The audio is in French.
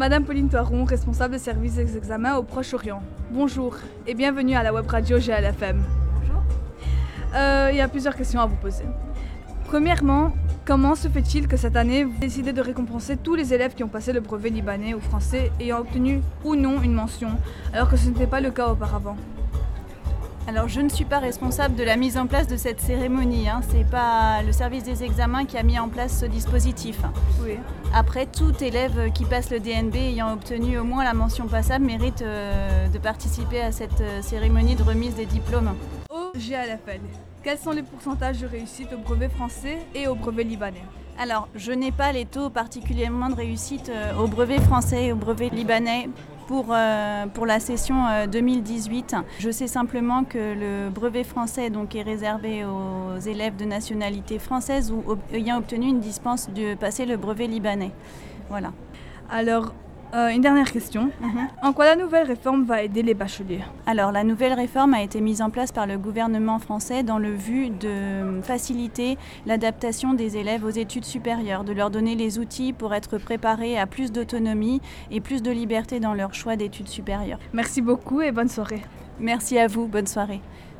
Madame Pauline Toiron, responsable de service des examens au Proche-Orient. Bonjour et bienvenue à la web radio GLFM. Bonjour. Euh, il y a plusieurs questions à vous poser. Premièrement, comment se fait-il que cette année, vous décidez de récompenser tous les élèves qui ont passé le brevet libanais ou français ayant obtenu ou non une mention, alors que ce n'était pas le cas auparavant? Alors je ne suis pas responsable de la mise en place de cette cérémonie. Hein. Ce n'est pas le service des examens qui a mis en place ce dispositif. Oui. Après, tout élève qui passe le DNB ayant obtenu au moins la mention passable mérite euh, de participer à cette euh, cérémonie de remise des diplômes. Au GLFL, quels sont les pourcentages de réussite au brevet français et au brevet libanais? Alors, je n'ai pas les taux particulièrement de réussite euh, au brevet français et au brevet libanais pour, euh, pour la session 2018. Euh, je sais simplement que le brevet français donc, est réservé aux élèves de nationalité française ou ayant obtenu une dispense de passer le brevet libanais. Voilà. Alors, euh, une dernière question. Mhm. En quoi la nouvelle réforme va aider les bacheliers? Alors, la nouvelle réforme a été mise en place par le gouvernement français dans le but de faciliter l'adaptation des élèves aux études supérieures, de leur donner les outils pour être préparés à plus d'autonomie et plus de liberté dans leur choix d'études supérieures. Merci beaucoup et bonne soirée. Merci à vous, bonne soirée.